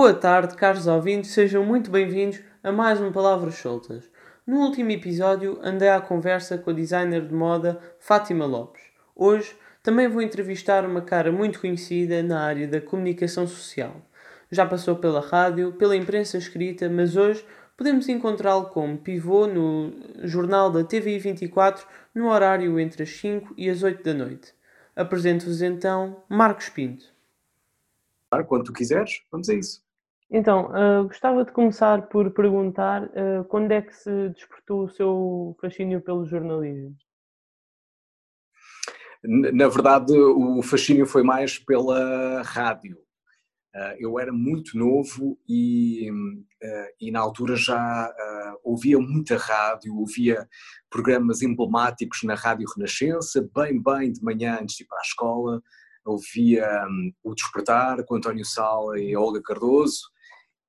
Boa tarde, caros ouvintes, sejam muito bem-vindos a mais um Palavras Soltas. No último episódio andei à conversa com a designer de moda Fátima Lopes. Hoje também vou entrevistar uma cara muito conhecida na área da comunicação social. Já passou pela rádio, pela imprensa escrita, mas hoje podemos encontrá-lo como pivô no jornal da TVI 24 no horário entre as 5 e as 8 da noite. Apresento-vos então Marcos Pinto. Quando tu quiseres, vamos a isso. Então, uh, gostava de começar por perguntar uh, quando é que se despertou o seu fascínio pelo jornalismo? Na verdade, o fascínio foi mais pela rádio. Uh, eu era muito novo e, e na altura já ouvia muita rádio, ouvia programas emblemáticos na Rádio Renascença, bem, bem de manhã antes de ir para a escola, ouvia um, O Despertar com António Sala e Olga Cardoso,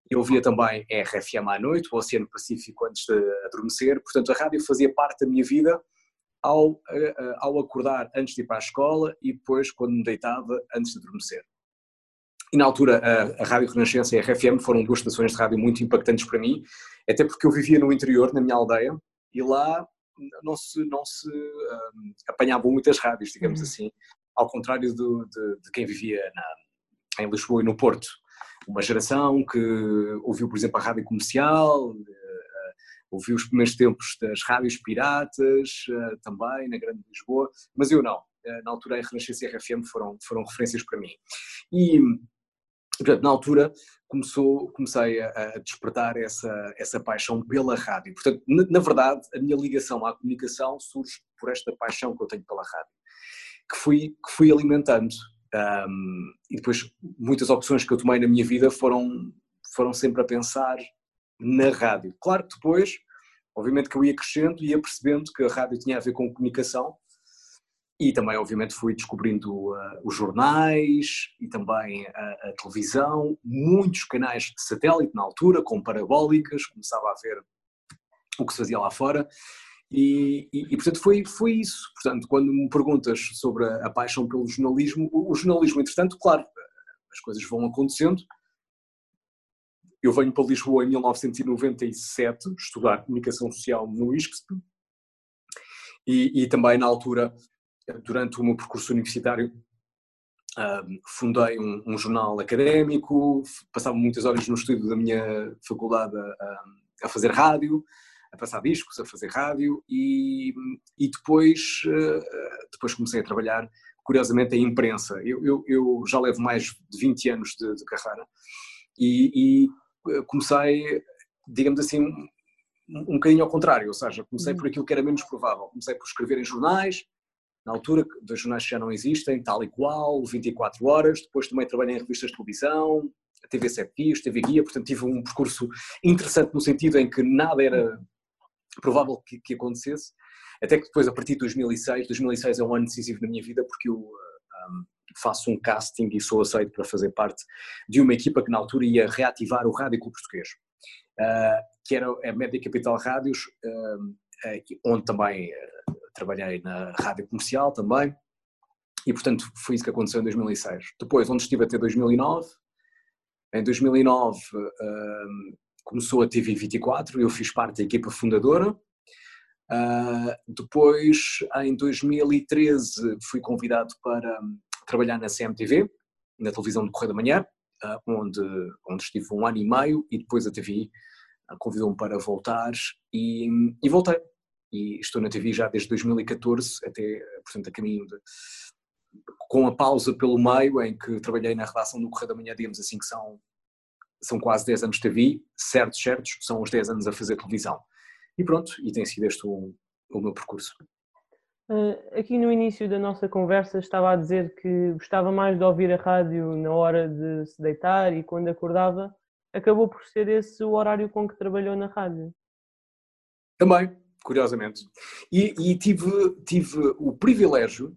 eu ouvia também RFM à noite, o Oceano Pacífico antes de adormecer, portanto a rádio fazia parte da minha vida ao, ao acordar antes de ir para a escola e depois quando me deitava antes de adormecer. E na altura a, a Rádio Renascença e a RFM foram duas estações de rádio muito impactantes para mim, até porque eu vivia no interior, na minha aldeia, e lá não se, não se um, apanhavam muitas rádios, digamos uhum. assim, ao contrário do, de, de, quem vivia na, em Lisboa e no Porto uma geração que ouviu, por exemplo, a rádio comercial, eh, ouviu os primeiros tempos das rádios piratas eh, também, na Grande Lisboa, mas eu não. Eh, na altura a Renascença e a RFM foram, foram referências para mim. E, portanto, na altura começou, comecei a, a, despertar essa, essa paixão pela rádio. Portanto, na, na, verdade, a minha ligação à comunicação surge por esta paixão que eu tenho pela rádio, que fui, que fui alimentando. Um, e depois muitas opções que eu tomei na minha vida foram, foram sempre a pensar na rádio. Claro que depois, obviamente que eu ia crescendo e ia percebendo que a rádio tinha a ver com comunicação e também obviamente fui descobrindo uh, os jornais e também a, a, televisão, muitos canais de satélite na altura, com parabólicas, começava a ver o que se fazia lá fora e, e, e, portanto foi, foi isso. Portanto, quando me perguntas sobre a, a, paixão pelo jornalismo, o, o, jornalismo, entretanto, claro, as coisas vão acontecendo. Eu venho para Lisboa em 1997 estudar comunicação social no ISCSP e, e também na altura, durante o meu percurso universitário, um, fundei um, um, jornal académico, passava muitas horas no estúdio da minha faculdade a, a fazer rádio, a passar discos, a fazer rádio e, e depois, eh, depois comecei a trabalhar, curiosamente, em imprensa. Eu, eu, eu já levo mais de 20 anos de, de carreira e, e, eh, comecei, digamos assim, um, bocadinho ao contrário, ou seja, comecei por uhum. aquilo que era menos provável. Comecei por escrever em jornais, na altura, dois jornais que já não existem, tal e qual, 24 horas, depois também trabalhei em revistas de televisão, TV 7 Dias, TV Guia, portanto tive um percurso interessante no sentido em que nada era provável que, que, acontecesse, até que depois, a partir de 2006, 2006 é um ano decisivo na minha vida porque eu um, faço um casting e sou aceito para fazer parte de uma equipa que na altura ia reativar o Rádio Clube Português, uh, que era a Média Capital Rádios, uh, onde também trabalhei na rádio comercial também, e portanto foi isso que aconteceu em 2006. Depois, onde estive até 2009, em 2009 começou a TV 24, eu fiz parte da equipa fundadora. Uh, depois, em 2013, fui convidado para um, trabalhar na CMTV, na televisão do Correio da Manhã, uh, onde, onde estive um ano e meio e depois a TV ah, convidou-me para voltar e, e, voltei. E estou na TV já desde 2014, até, portanto, a caminho de, com a pausa pelo meio em que trabalhei na redação do Correio da Manhã, digamos assim, que são são quase 10 anos de TV, certos, certos, são os 10 anos a fazer televisão. E pronto, e tem sido este o, o meu percurso. Uh, aqui no início da nossa conversa estava a dizer que gostava mais de ouvir a rádio na hora de se deitar e quando acordava. Acabou por ser esse o horário com que trabalhou na rádio? Também, curiosamente. E, e tive, tive o privilégio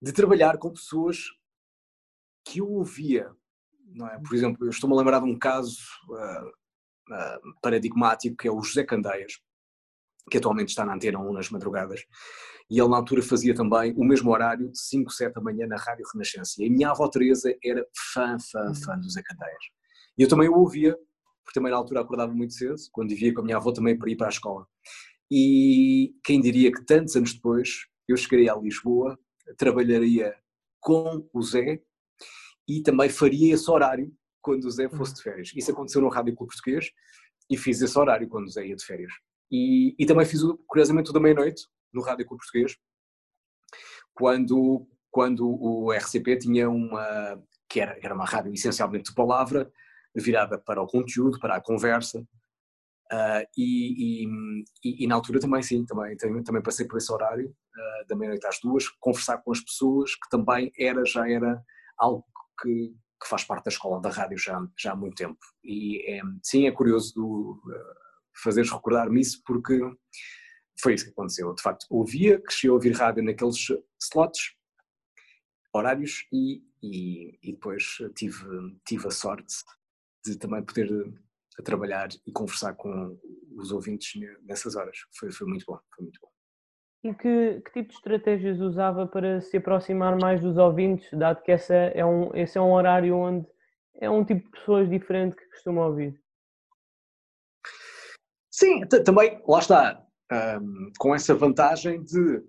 de trabalhar com pessoas que eu ouvia não é? Por exemplo, eu estou-me a lembrar de um caso uh, uh, paradigmático que é o José Candeias, que atualmente está na Antena 1 nas madrugadas, e ele na altura fazia também o mesmo horário, 5, 7 da manhã, na Rádio Renascença. E a minha avó Teresa era fã, fã, uhum. fã do José Candeias. E eu também o ouvia, porque também na altura acordava muito cedo, quando vivia com a minha avó também para ir para a escola. E quem diria que tantos anos depois eu chegaria a Lisboa, trabalharia com o Zé e também faria esse horário quando o Zé fosse de férias. Isso aconteceu no Rádio Clube Português e fiz esse horário quando o Zé ia de férias. E, e também fiz, curiosamente, o da meia-noite no Rádio Clube Português, quando, quando o RCP tinha uma, que era, era uma rádio essencialmente de palavra, virada para o conteúdo, para a conversa, uh, e, e, e, na altura também sim, também, também, também passei por esse horário, uh, da meia-noite às duas, conversar com as pessoas, que também era, já era algo que, que faz parte da escola da rádio já, já há muito tempo. E é, sim, é curioso uh, fazeres recordar-me isso, porque foi isso que aconteceu. De facto, ouvia, cresci a ouvir rádio naqueles slots, horários, e, e, e depois tive, tive a sorte de também poder eh, trabalhar e conversar com os ouvintes nessas horas. Foi, foi muito bom, foi muito bom. E que, que, tipo de estratégias usava para se aproximar mais dos ouvintes, dado que essa é um, esse é um horário onde é um tipo de pessoas diferente que costuma ouvir? Sim, também, lá está, um, com essa vantagem de,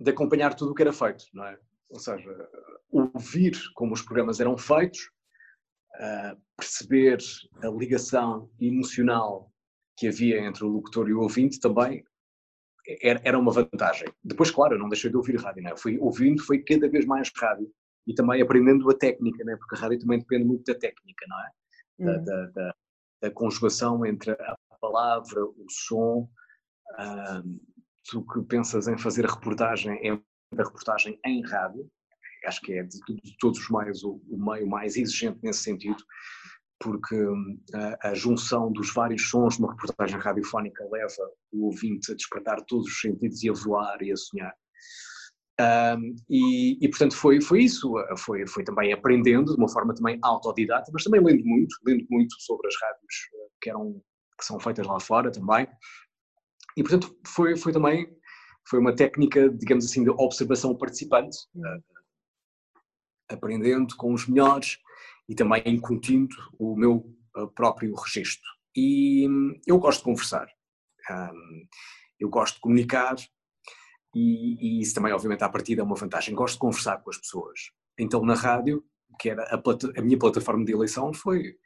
de acompanhar tudo o que era feito, não é? Ou seja, ouvir como os programas eram feitos, uh, perceber a ligação emocional que havia entre o locutor e o ouvinte também era, era uma vantagem. Depois, claro, eu não deixei de ouvir rádio, não é? Fui ouvindo, foi cada vez mais rádio e também aprendendo a técnica, não é? Porque a rádio também depende muito da técnica, não é? Da, uhum. da, da, da conjugação entre a palavra, o som, uh, tu que pensas em fazer a reportagem, é a reportagem em rádio, acho que é de, de todos os meios o, o, meio mais exigente nesse sentido, porque a, a, junção dos vários sons de uma reportagem radiofónica leva o ouvinte a despertar todos os sentidos e a voar e a sonhar. Um, e, e, portanto foi, foi isso, foi, foi também aprendendo de uma forma também autodidata, mas também lendo muito, lendo muito sobre as rádios eh, que, eram, que são feitas lá fora também, e, portanto, foi, foi também foi uma técnica, digamos assim, de observação participante, uh, aprendendo com os melhores e também incutindo o meu uh, próprio registro. E um, eu gosto de conversar, um, eu gosto de comunicar e, e, isso também, obviamente, à partida é uma vantagem. Gosto de conversar com as pessoas. Então, na rádio, que era a, a minha plataforma de eleição, foi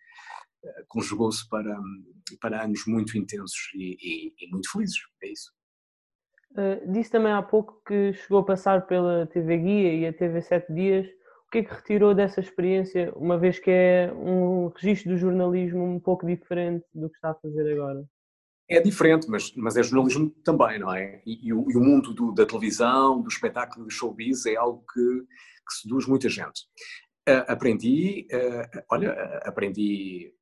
conjugou-se para, para anos muito intensos e, e, e muito felizes, é isso. Uh, disse também há pouco que chegou a passar pela TV Guia e a TV Sete Dias. O que é que retirou dessa experiência, uma vez que é um registro do jornalismo um pouco diferente do que está a fazer agora? É diferente, mas, mas é jornalismo também, não é? E, e, o, e o, mundo do, da televisão, do espetáculo, do showbiz é algo que, que seduz muita gente. Uh, aprendi, uh, olha, aprendi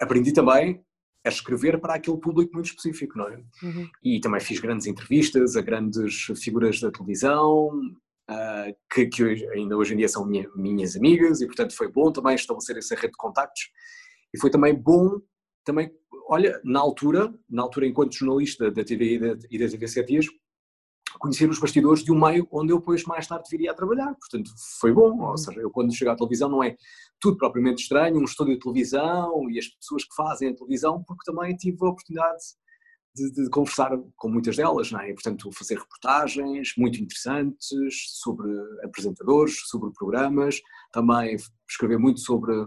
aprendi também a escrever para aquele público muito específico, não é? Uhum. E também fiz grandes entrevistas a grandes figuras da televisão, uh, que, que hoje, ainda hoje em dia são minha, minhas amigas, e portanto foi bom também estabelecer essa rede de contactos. E foi também bom, também, olha, na altura, na altura enquanto jornalista da TV e da, e da TV 7 dias, conhecer os bastidores de um meio onde eu depois mais tarde viria a trabalhar. Portanto, foi bom. Ou uhum. seja, eu quando chego à televisão não é tudo propriamente estranho, um estúdio de televisão e as pessoas que fazem a televisão, porque também tive a oportunidade de, de conversar com muitas delas, não é? E, portanto, fazer reportagens muito interessantes sobre apresentadores, sobre programas, também escrever muito sobre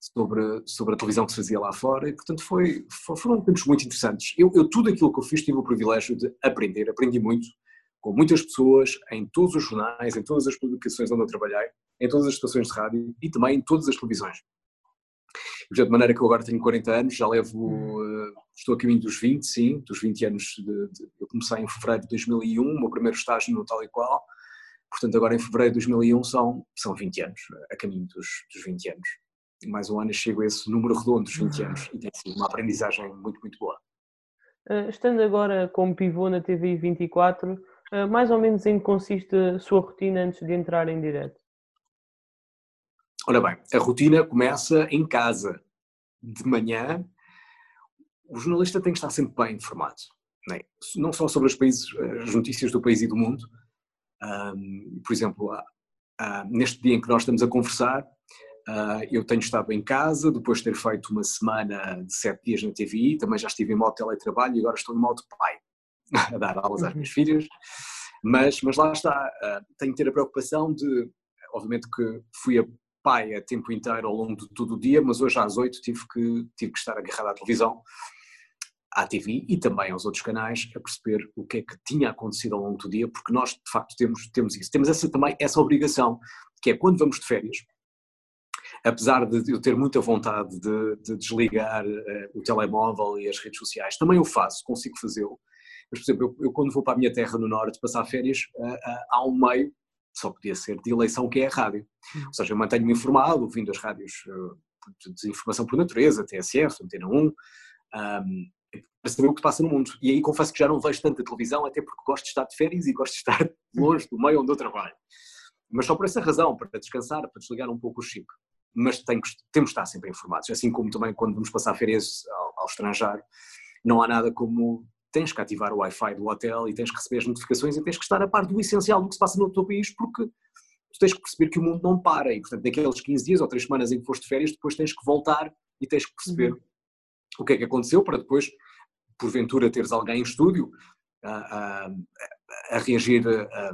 sobre, sobre a televisão que se fazia lá fora e, portanto, foi, foram tempos muito interessantes. Eu, eu, tudo aquilo que eu fiz, tive o privilégio de aprender, aprendi muito com muitas pessoas, em todos os jornais, em todas as publicações onde eu trabalhei, em todas as estações de rádio e também em todas as televisões. De maneira que eu agora tenho 40 anos, já levo, uh, estou a caminho dos 20, sim, dos 20 anos, de, de, eu comecei em fevereiro de 2001, o meu primeiro estágio no tal e qual, portanto agora em fevereiro de 2001 são, são 20 anos, a caminho dos, dos 20 anos. Mais um ano chego a esse número redondo dos 20 anos e tem sido uma aprendizagem muito, muito boa. Uh, estando agora como pivô na TV 24, uh, mais ou menos em que consiste a sua rotina antes de entrar em direto? Ora bem, a rotina começa em casa. De manhã, o jornalista tem que estar sempre bem informado. Não, é? não só sobre países, as notícias do país e do mundo. Um, por exemplo, neste dia em que nós estamos a conversar, Uh, eu tenho estado em casa, depois de ter feito uma semana de sete dias na TVI, também já estive em modo teletrabalho e agora estou em modo pai, a dar aulas às minhas filhas. Mas, mas lá está, uh, tenho que ter a preocupação de, obviamente que fui a pai a tempo inteiro ao longo de todo o dia, mas hoje às oito tive que, tive que estar agarrado à televisão, à TV e também aos outros canais a perceber o que é que tinha acontecido ao longo do dia, porque nós de facto temos, temos isso. Temos essa, também essa obrigação, que é quando vamos de férias, apesar de eu ter muita vontade de, de desligar uh, o telemóvel e as redes sociais, também o faço, consigo fazê-lo. Mas, por exemplo, eu, eu, quando vou para a minha terra no Norte passar férias, uh, uh, há um meio, só podia ser de eleição, que é a rádio. Uhum. Ou seja, eu mantenho-me informado, ouvindo as rádios de informação por natureza, TSF, Antena 1, um, para saber o que passa no mundo. E aí confesso que já não vejo tanta televisão, até porque gosto de estar de férias e gosto de estar longe do meio onde eu trabalho. Mas só por essa razão, para descansar, para desligar um pouco o chip mas tem, temos de estar sempre informados, assim como também quando vamos passar férias ao, ao estrangeiro, não há nada como tens que ativar o Wi-Fi do hotel e tens que receber as notificações e tens que estar a par do essencial do que se passa no teu país, porque tu tens que perceber que o mundo não para e, portanto, naqueles 15 dias ou 3 semanas em que foste de férias, depois tens que voltar e tens que perceber uhum. o que é que aconteceu para depois, porventura, teres alguém em estúdio a, a, a reagir a,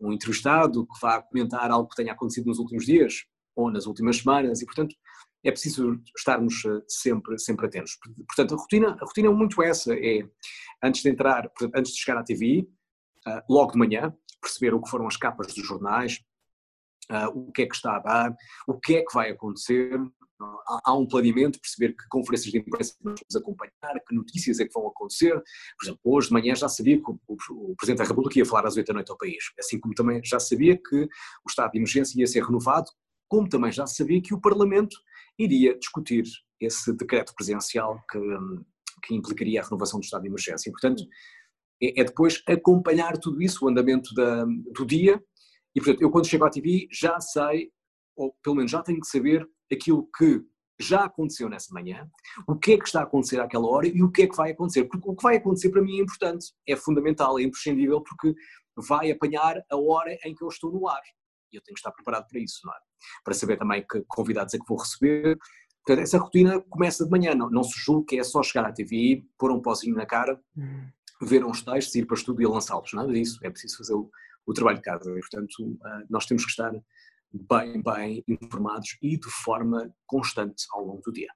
um entrevistado que vá comentar algo que tenha acontecido nos últimos dias ou nas últimas semanas e, portanto, é preciso estarmos eh, sempre, sempre atentos. Portanto, a rotina, a rotina é muito essa, é antes de entrar, antes de chegar à TV, eh, logo de manhã, perceber o que foram as capas dos jornais, eh, o que é que está a dar, o que é que vai acontecer, há um planeamento, perceber que conferências de imprensa vamos acompanhar, que notícias é que vão acontecer. Por exemplo, hoje de manhã já sabia que o, Presidente da República ia falar às 8 da noite ao país, assim como também já sabia que o estado de emergência ia ser renovado como também já sabia que o Parlamento iria discutir esse decreto presidencial que, que implicaria a renovação do estado de emergência. E, portanto, é, é depois acompanhar tudo isso, o andamento da, do dia, e, portanto, eu quando chego à TV já sei, ou pelo menos já tenho que saber aquilo que já aconteceu nessa manhã, o que é que está a acontecer àquela hora e o que é que vai acontecer. Porque o que vai acontecer para mim é importante, é fundamental, é imprescindível, porque vai apanhar a hora em que eu estou no ar e eu tenho que estar preparado para isso, não é? Para saber também que convidados é que vou receber. Portanto, essa rotina começa de manhã, não, não se julgue que é só chegar à TV, pôr um pozinho na cara, hum. ver uns textos, ir para o estúdio e lançá-los, nada disso, é preciso fazer o, o trabalho de casa e, portanto, ah, nós temos que estar bem, bem informados e de forma constante ao longo do dia.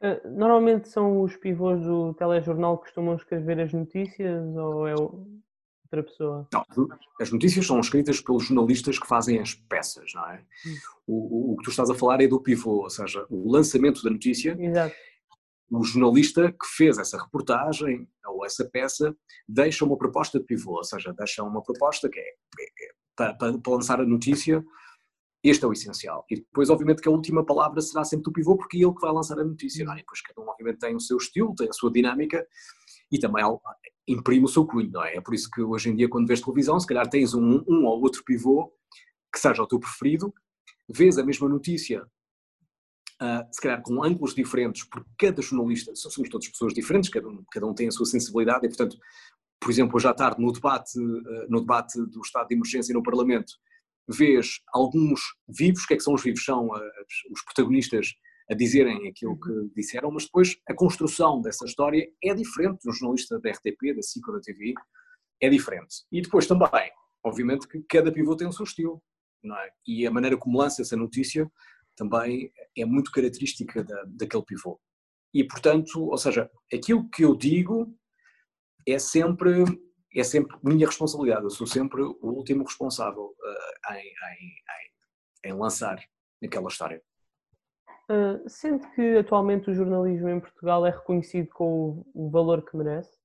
Ah, normalmente são os pivôs do telejornal que costumam escrever as notícias ou é outra pessoa? Não, as notícias são escritas pelos jornalistas que fazem as peças, não é? Hum. O, o, que tu estás a falar é do pivô, ou seja, o lançamento da notícia. Exato. O jornalista que fez essa reportagem ou essa peça deixa uma proposta de pivô, ou seja, deixa uma proposta que é, é, é para, para, para, lançar a notícia, este é o essencial. E depois, obviamente, que a última palavra será sempre do pivô, porque é ele que vai lançar a notícia, não é? E depois cada um, obviamente, tem o seu estilo, tem a sua dinâmica e também imprime o seu cunho, não é? É por isso que hoje em dia, quando vês televisão, se calhar tens um, um ou outro pivô que seja o teu preferido, vês a mesma notícia, uh, se calhar com ângulos diferentes, porque cada jornalista, somos todas pessoas diferentes, cada um, cada um tem a sua sensibilidade e, portanto, por exemplo, hoje à tarde, no debate, uh, no debate do estado de emergência no Parlamento, vês alguns vivos, o que é que são os vivos? São uh, os protagonistas a dizerem aquilo uhum. que disseram, mas depois a construção dessa história é diferente de um jornalista da RTP, da SIC da TV, é diferente. E depois também, obviamente que cada pivô tem o seu estilo, não é? E a maneira como lança essa notícia também é muito característica da, daquele pivô. E portanto, ou seja, aquilo que eu digo é sempre é sempre minha responsabilidade, eu sou sempre o último responsável uh, em, em, em, em lançar aquela história. Uh, sente que atualmente o jornalismo em Portugal é reconhecido com o, o valor que merece?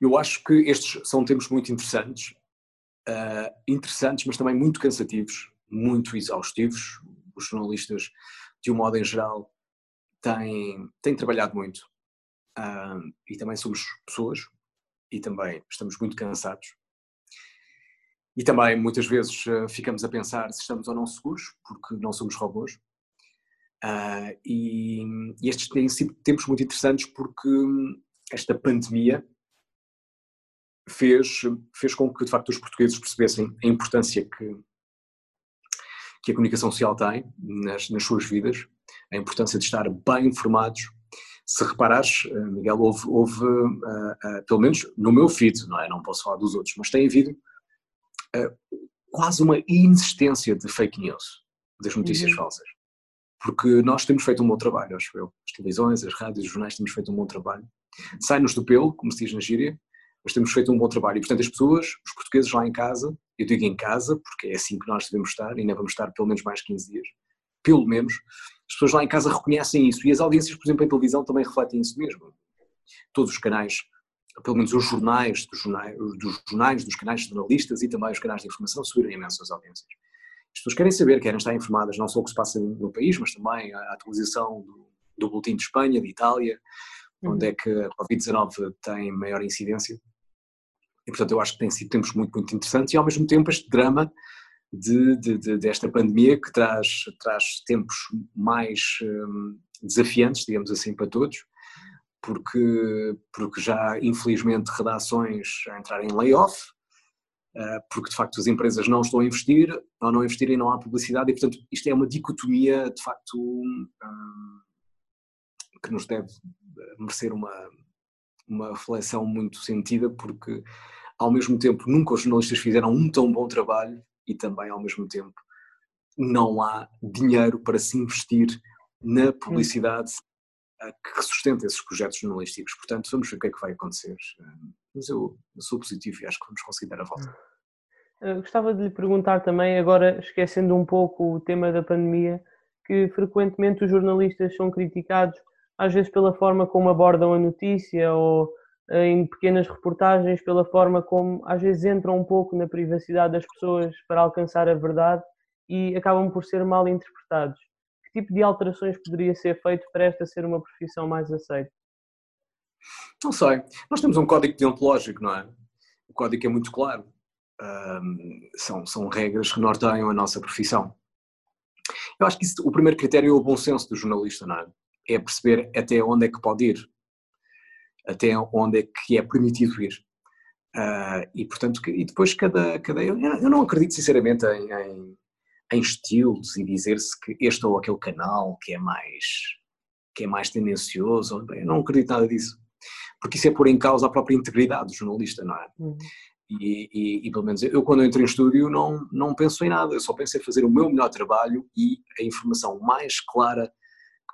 Eu acho que estes são tempos muito interessantes, uh, interessantes, mas também muito cansativos, muito exaustivos. Os jornalistas, de um modo em geral, têm, têm trabalhado muito uh, e também somos pessoas e também estamos muito cansados. E também muitas vezes eh, ficamos a pensar se estamos ou não seguros, porque não somos robôs. Uh, e, e, estes têm sido tempos muito interessantes porque esta pandemia fez, fez com que de facto os portugueses percebessem a importância que, que a comunicação social tem nas, nas suas vidas, a importância de estar bem informados. Se reparares, eh, Miguel, houve, houve uh, uh, pelo menos no meu feed, não é? Não posso falar dos outros, mas tem havido quase uma inexistência de fake news, das notícias uhum. falsas. Porque nós temos feito um bom trabalho, acho eu. As televisões, as rádios, os jornais temos feito um bom trabalho. Sai-nos do pelo, como se diz na gíria, mas temos feito um bom trabalho. E, portanto, as pessoas, os portugueses lá em casa, eu digo em casa, porque é assim que nós devemos estar, e ainda vamos estar pelo menos mais 15 dias, pelo menos, as pessoas lá em casa reconhecem isso. E as audiências, por exemplo, em televisão também refletem isso mesmo. Todos os canais, pelo menos os jornais, dos jornais, dos, jornais, dos canais jornalistas e também os canais de informação subiram imenso as audiências. As pessoas querem saber, querem estar informadas não só o que se passa no país, mas também a atualização do, do Boletim de Espanha, de Itália, uhum. onde é que a Covid-19 tem maior incidência. E, portanto, eu acho que tem sido tempos muito, muito interessantes e, ao mesmo tempo, este drama de, de, de, desta pandemia que traz, traz tempos mais um, desafiantes, digamos assim, para todos, porque, porque já, infelizmente, redações a entrar em layoff, uh, porque, de facto, as empresas não estão a investir, ou não investirem não há publicidade, e, portanto, isto é uma dicotomia, de facto, um, que nos deve merecer uma, uma reflexão muito sentida, porque ao mesmo tempo nunca os jornalistas fizeram um tão bom trabalho e também ao mesmo tempo não há dinheiro para se investir na publicidade que sustenta esses projetos jornalísticos. Portanto, vamos ver o que é que vai acontecer. Mas eu, sou positivo e acho que vamos conseguir dar a volta. Eu gostava de lhe perguntar também, agora esquecendo um pouco o tema da pandemia, que frequentemente os jornalistas são criticados às vezes pela forma como abordam a notícia ou eh, em pequenas reportagens, pela forma como às vezes entram um pouco na privacidade das pessoas para alcançar a verdade e acabam por ser mal interpretados. Que tipo de alterações poderia ser feito para esta ser uma profissão mais aceita? Não sei. Nós temos um código deontológico, não é? O código é muito claro. Um, são, são regras que norteiam a nossa profissão. Eu acho que isso, o primeiro critério é o bom senso do jornalista, não é? é perceber até onde é que pode ir, até onde é que é permitido ir. Uh, e portanto, e depois cada, cada eu, eu não acredito sinceramente em, em, em estilos e dizer-se que este ou aquele canal que é mais que é mais tendencioso, eu não acredito nada disso, porque isso é pôr em causa a própria integridade do jornalista, não é? Uhum. E, e, e, pelo menos eu quando entro em estúdio não, não penso em nada, eu só penso em fazer o meu melhor trabalho e a informação mais clara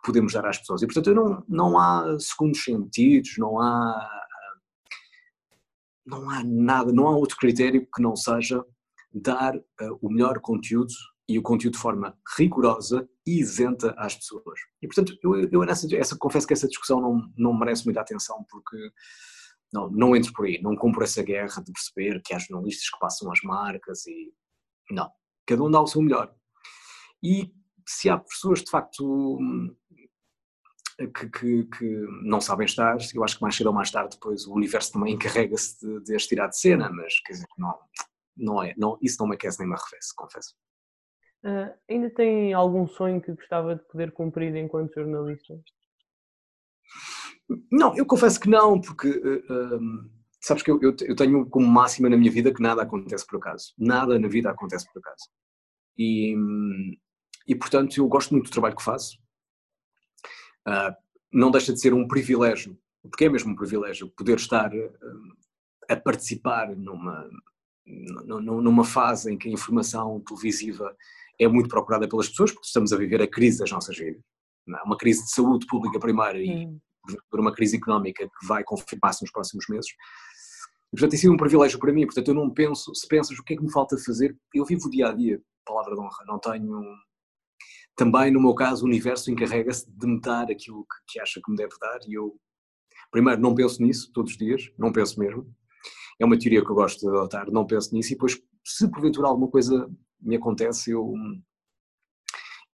podemos dar às pessoas. E, portanto, não, não há segundos sentidos, não há, não há nada, não há outro critério que não seja dar uh, o melhor conteúdo e o conteúdo de forma rigorosa e isenta às pessoas. E, portanto, eu, eu nessa, essa, confesso que essa discussão não, não merece muita atenção porque não, não entro por aí, não compro essa guerra de perceber que há jornalistas que passam as marcas e... Não, cada um dá o seu melhor. E se há pessoas de facto que, que, que, não sabem estar, eu acho que mais cedo ou mais tarde depois o universo também encarrega-se de, de as tirar de cena, mas quer dizer, não, não é, não, isso não me aquece nem me arrefece, confesso. Uh, ainda tem algum sonho que gostava de poder cumprir enquanto jornalista? Não, eu confesso que não, porque uh, um, sabes que eu, eu, eu, tenho como máxima na minha vida que nada acontece por acaso. Nada na vida acontece por acaso. E, e portanto eu gosto muito do trabalho que faço, uh, não deixa de ser um privilégio, porque é mesmo um privilégio poder estar a participar numa, numa fase em que a informação televisiva é muito procurada pelas pessoas, porque estamos a viver a crise das nossas vidas. É? Uma crise de saúde pública primeiro e por uma crise económica que vai confirmar-se nos próximos meses. Portanto, tem sido um privilégio para mim. Portanto, eu não penso, se pensas o que é que me falta fazer, eu vivo o dia a dia, palavra de honra. Não tenho também, no meu caso, o universo encarrega-se de me dar aquilo que, que, acha que me deve dar e eu, primeiro, não penso nisso todos os dias, não penso mesmo. É uma teoria que eu gosto de adotar, não penso nisso e depois, se porventura alguma coisa me acontece, eu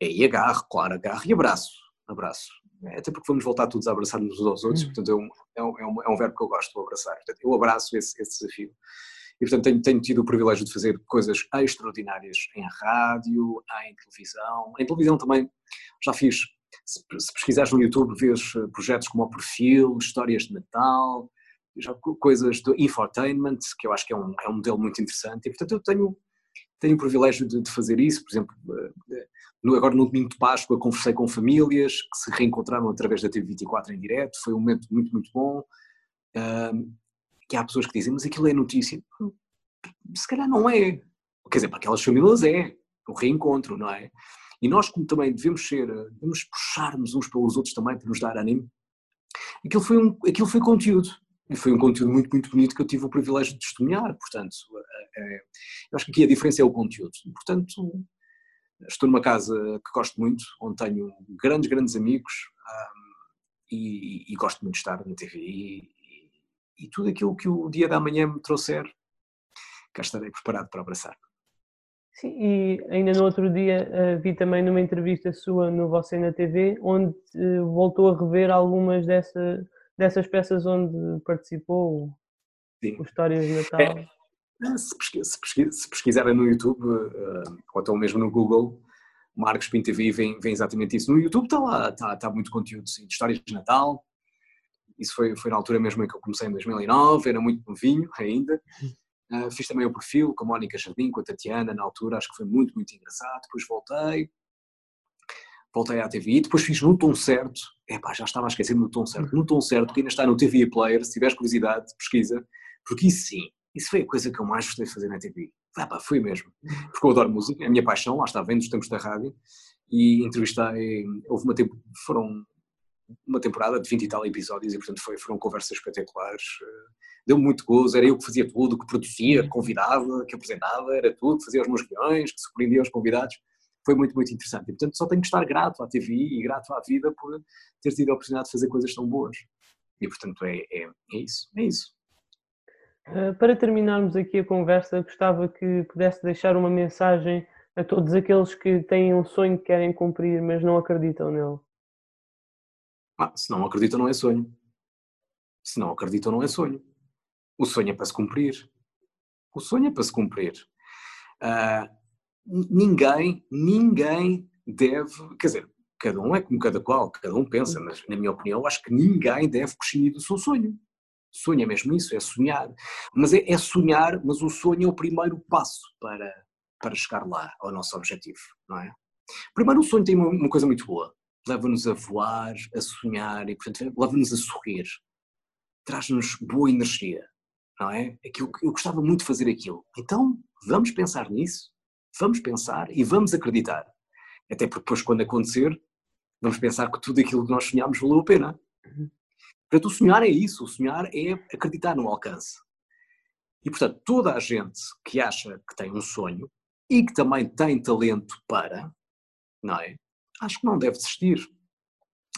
aí agarro, claro, agarro e abraço, abraço. É, até porque vamos voltar todos a abraçar-nos uns aos outros, hum. portanto é um, é, um, é, um, verbo que eu gosto, de abraçar. Portanto, eu abraço esse, esse desafio. E, portanto, tenho, tenho, tido o privilégio de fazer coisas extraordinárias em rádio, em televisão. Em televisão também já fiz, se, se pesquisares no YouTube, vês eh, projetos como o Perfil, Histórias de Natal, já coisas do infotainment, que eu acho que é um, é um modelo muito interessante. E, portanto, eu tenho, tenho o privilégio de, de fazer isso, por exemplo, no, agora no domingo de Páscoa conversei com famílias que se reencontraram através da TV24 em direto, foi um momento muito, muito bom, que há pessoas que dizem, mas aquilo é notícia. Se calhar não é. Quer dizer, para aquelas famílias é, o reencontro, não é? E nós como também devemos ser, devemos puxar-nos uns pelos outros também para nos dar ânimo, aquilo foi, um, aquilo foi conteúdo. E foi um conteúdo muito, muito bonito que eu tive o privilégio de testemunhar, portanto, é, é, eu acho que aqui a diferença é o conteúdo. Portanto, estou numa casa que gosto muito, onde tenho grandes, grandes amigos e, e, gosto muito de estar na TV. E, e, tudo aquilo que o dia da manhã me trouxer, cá estarei preparado para abraçar. Sim, e ainda no outro dia uh, vi também numa entrevista sua no Você na TV, onde uh, voltou a rever algumas dessa, dessas peças onde participou, Sim. o Histórias de Natal. É. Se, pesquisa, se, pesquisa, se pesquisarem no YouTube, uh, ou então mesmo no Google, Marcos Pinto TV vem, vem exatamente isso. No YouTube está lá, está, está muito conteúdo sim, de histórias de Natal. Isso foi, foi na altura mesmo em que eu comecei em 2009, era muito novinho ainda. Uh, fiz também o perfil com a Mónica Jardim, com a Tatiana, na altura, acho que foi muito, muito engraçado. Depois voltei, voltei à TV e depois fiz no tom certo. Epá, já estava a esquecer no tom certo. No tom certo, que ainda está no TV Player, se tiveres curiosidade, pesquisa, porque isso sim, isso foi a coisa que eu mais gostei de fazer na TV. Ah, pá, foi mesmo. Porque eu adoro música, é a minha paixão, lá está, vendo os tempos da rádio, e entrevistei, houve uma tempo, foram uma temporada de 20 e tal episódios e portanto foi, foram conversas espetaculares, eh, deu muito gozo, era eu que fazia tudo, que produzia, que convidava, que apresentava, era tudo, fazia os meus guiões, que surpreendia os convidados, foi muito, muito interessante. E portanto só tenho que estar grato à TV e grato à vida por ter tido a oportunidade de fazer coisas tão boas. E portanto é, é, é isso, é isso. Uh, para terminarmos aqui a conversa, gostava que pudesse deixar uma mensagem a todos aqueles que têm um sonho que querem cumprir, mas não acreditam nele. Ah, se não acreditam, não é sonho. Se não acreditam, não é sonho. O sonho é para se cumprir. O sonho é para se cumprir. Uh, ninguém, ninguém deve, quer dizer, cada um é como cada qual, cada um pensa, mas na minha opinião, acho que ninguém deve prescindir do seu sonho. Sonho é mesmo isso, é sonhar. Mas é, é, sonhar, mas o sonho é o primeiro passo para, para chegar lá, ao nosso objetivo, não é? Primeiro, o sonho tem uma, uma coisa muito boa. Leva-nos a voar, a sonhar e, portanto, leva-nos a sorrir. Traz-nos boa energia não é? é que eu, eu gostava muito de fazer aquilo. Então, vamos pensar nisso, vamos pensar e vamos acreditar. Até porque depois, quando acontecer, vamos pensar que tudo aquilo que nós sonhámos valeu a pena. Uhum. Portanto, o sonhar é isso, o sonhar é acreditar no alcance. E, portanto, toda a gente que acha que tem um sonho e que também tem talento para, não é? Acho que não deve desistir.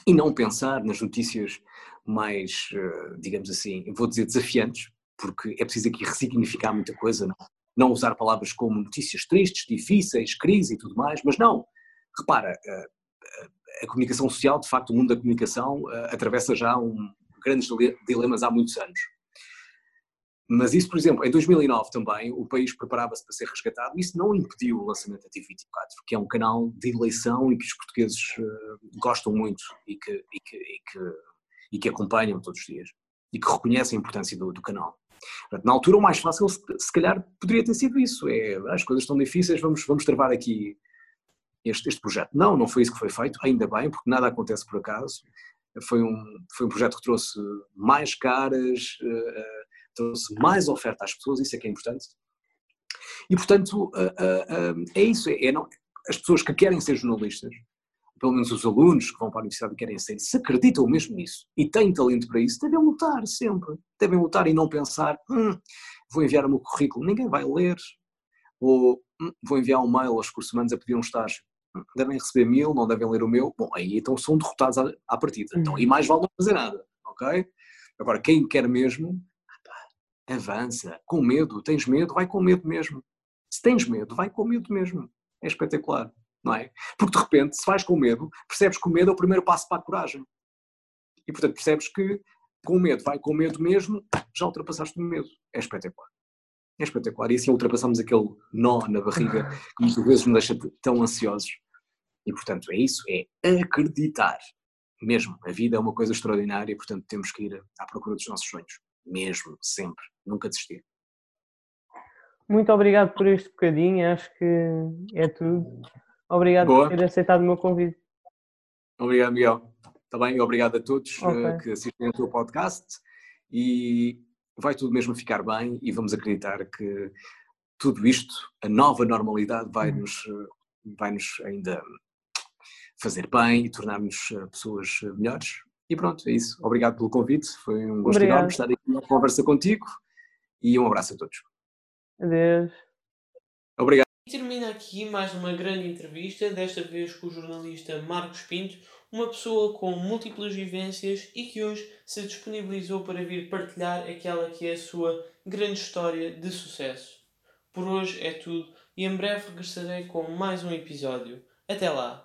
E não pensar nas notícias mais, eh, digamos assim, vou dizer desafiantes, porque é preciso aqui ressignificar muita coisa, não, não usar palavras como notícias tristes, difíceis, crise e tudo mais, mas não. Repara, a, a, a comunicação social, de facto, o mundo da comunicação atravessa já um, grandes dilemas há muitos anos. Mas isso, por exemplo, em 2009 também, o país preparava-se para ser resgatado e isso não impediu o lançamento da TV24, que é um canal de eleição e que os portugueses gostam muito e que, e, que, e, que, e que acompanham todos os dias e que reconhecem a importância do, do canal. Na altura, o mais fácil, se calhar, poderia ter sido isso: é as coisas estão difíceis, vamos, vamos travar aqui este, este projeto. Não, não foi isso que foi feito, ainda bem, porque nada acontece por acaso. Foi um, foi um projeto que trouxe mais caras, uh, trouxe mais oferta às pessoas, isso é que é importante. E, portanto, uh, uh, é isso: é, é não, as pessoas que querem ser jornalistas pelo menos os alunos que vão para a universidade e querem ser, se acreditam mesmo nisso e têm talento para isso, devem lutar sempre. Devem lutar e não pensar, hum, vou enviar o meu currículo, ninguém vai ler. Ou hum, vou enviar um mail aos cursos humanos a pedir um estágio. Hum, devem receber mil, não devem ler o meu. Bom, aí então são derrotados à, à partida. Então, e mais vale não fazer nada, ok? Agora, quem quer mesmo, avança. Com medo, tens medo, vai com medo mesmo. Se tens medo, vai com medo mesmo. É espetacular não é? Porque de repente, se vais com medo, percebes que o medo é o primeiro passo para a coragem. E portanto percebes que com medo, vai com medo mesmo, já ultrapassaste o medo. É espetacular. É espetacular. E assim ultrapassamos aquele nó na barriga que muitas vezes nos deixa tão ansiosos. E portanto é isso, é acreditar. Mesmo, a vida é uma coisa extraordinária e portanto temos que ir à procura dos nossos sonhos. Mesmo, sempre, nunca desistir. Muito obrigado por este bocadinho, acho que é tudo. Obrigado Boa. por ter aceitado o meu convite. Obrigado, Miguel. Também obrigado a todos okay. uh, que assistem ao teu podcast e vai tudo mesmo ficar bem e vamos acreditar que tudo isto, a nova normalidade, vai-nos uhum. vai -nos ainda fazer bem e tornar-nos eh, pessoas eh, melhores. E pronto, é isso. Obrigado pelo convite. Foi um gosto Obrigado. enorme estar aqui na conversa contigo e um abraço a todos. Adeus. Obrigado. E termina aqui mais uma grande entrevista, desta vez com o jornalista Marcos Pinto, uma pessoa com múltiplas vivências e que hoje se disponibilizou para vir partilhar aquela que é a sua grande história de sucesso. Por hoje é tudo e em breve regressarei com mais um episódio. Até lá!